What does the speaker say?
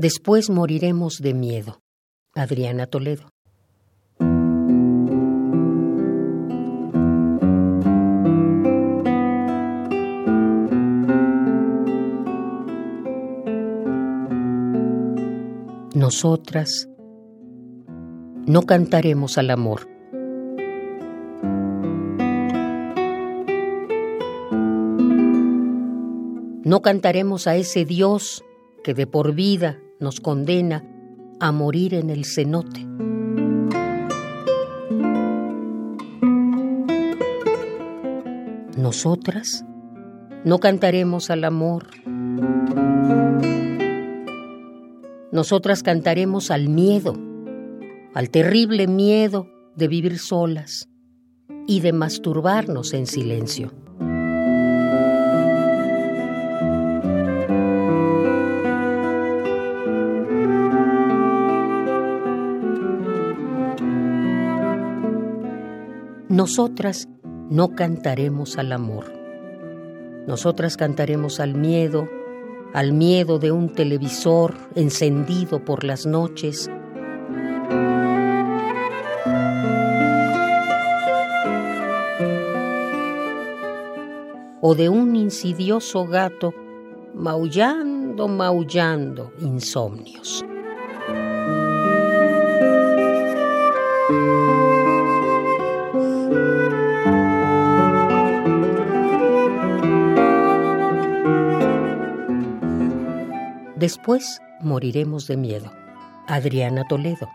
Después moriremos de miedo. Adriana Toledo. Nosotras no cantaremos al amor. No cantaremos a ese Dios que de por vida nos condena a morir en el cenote. Nosotras no cantaremos al amor. Nosotras cantaremos al miedo, al terrible miedo de vivir solas y de masturbarnos en silencio. Nosotras no cantaremos al amor. Nosotras cantaremos al miedo, al miedo de un televisor encendido por las noches. O de un insidioso gato maullando, maullando insomnios. Después moriremos de miedo. Adriana Toledo.